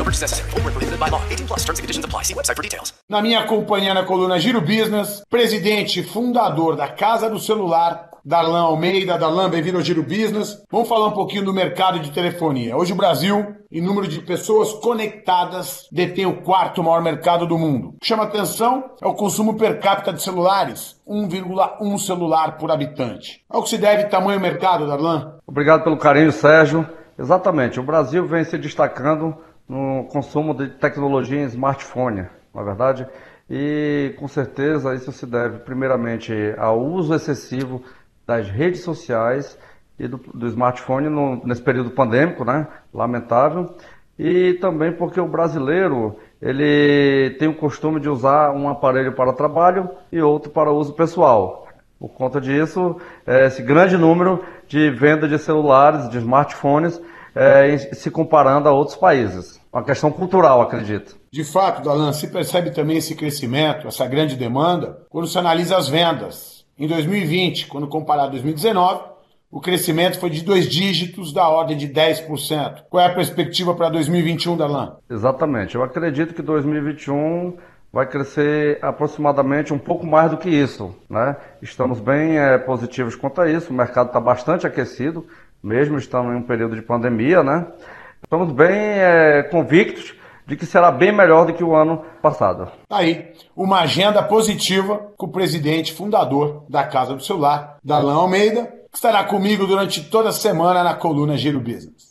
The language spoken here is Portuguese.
No purchase necessary. Full prohibited by law. 18 plus terms and conditions apply. See website for details. Na minha companhia na coluna Giro Business, presidente fundador da Casa do Celular, Darlan Almeida. Darlan, bem-vindo ao Giro Business. Vamos falar um pouquinho do mercado de telefonia. Hoje o Brasil, em número de pessoas conectadas, detém o quarto maior mercado do mundo. O que chama atenção é o consumo per capita de celulares, 1,1 celular por habitante. Ao que se deve tamanho mercado, Darlan? Obrigado pelo carinho, Sérgio. Exatamente, o Brasil vem se destacando no consumo de tecnologia em smartphone, na é verdade, e com certeza isso se deve primeiramente ao uso excessivo das redes sociais e do, do smartphone no, nesse período pandêmico, né? Lamentável. E também porque o brasileiro ele tem o costume de usar um aparelho para trabalho e outro para uso pessoal. Por conta disso, é, esse grande número de venda de celulares, de smartphones, é, se comparando a outros países. Uma questão cultural, acredito. De fato, Dalan, se percebe também esse crescimento, essa grande demanda, quando se analisa as vendas. Em 2020, quando comparado a 2019, o crescimento foi de dois dígitos da ordem de 10%. Qual é a perspectiva para 2021, Darlan? Exatamente. Eu acredito que 2021 vai crescer aproximadamente um pouco mais do que isso. Né? Estamos bem é, positivos quanto a isso, o mercado está bastante aquecido, mesmo estando em um período de pandemia. Né? Estamos bem é, convictos de que será bem melhor do que o ano passado. Tá aí, uma agenda positiva com o presidente fundador da Casa do Celular, Dalan Almeida, que estará comigo durante toda a semana na coluna Giro Business.